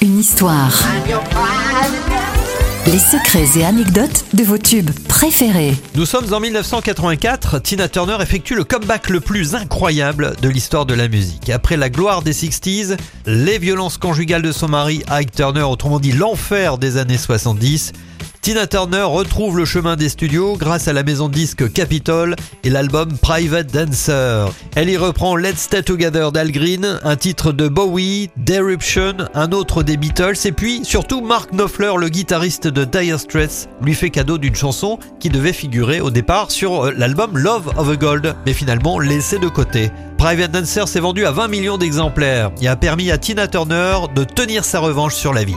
Une histoire. Les secrets et anecdotes de vos tubes préférés. Nous sommes en 1984, Tina Turner effectue le comeback le plus incroyable de l'histoire de la musique. Après la gloire des 60s, les violences conjugales de son mari Ike Turner, autrement dit l'enfer des années 70, Tina Turner retrouve le chemin des studios grâce à la maison de disques Capitol et l'album Private Dancer. Elle y reprend Let's Stay Together d'Al Green, un titre de Bowie, Deruption, un autre des Beatles et puis surtout Mark Knopfler, le guitariste de Dire Straits, lui fait cadeau d'une chanson qui devait figurer au départ sur euh, l'album Love of a Gold, mais finalement laissée de côté. Private Dancer s'est vendu à 20 millions d'exemplaires et a permis à Tina Turner de tenir sa revanche sur la vie.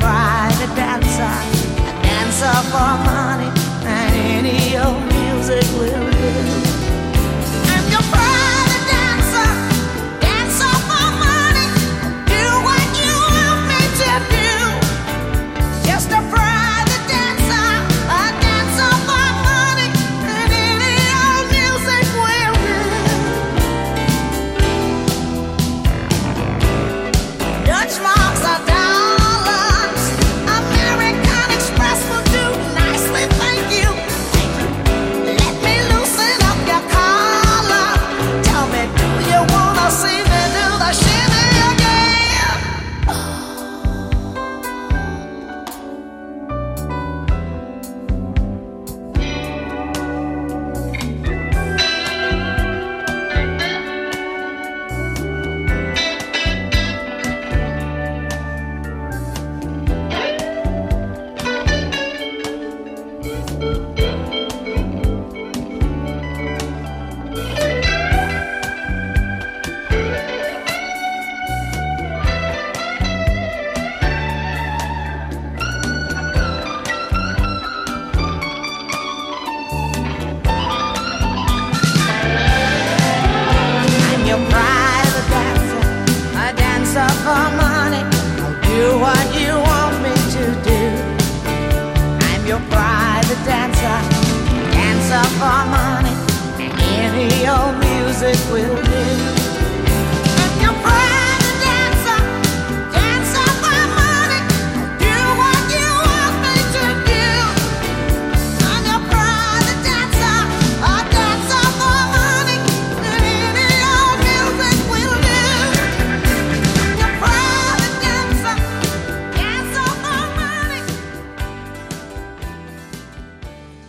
private dancer, a dancer for money, and any old music will do. Music will.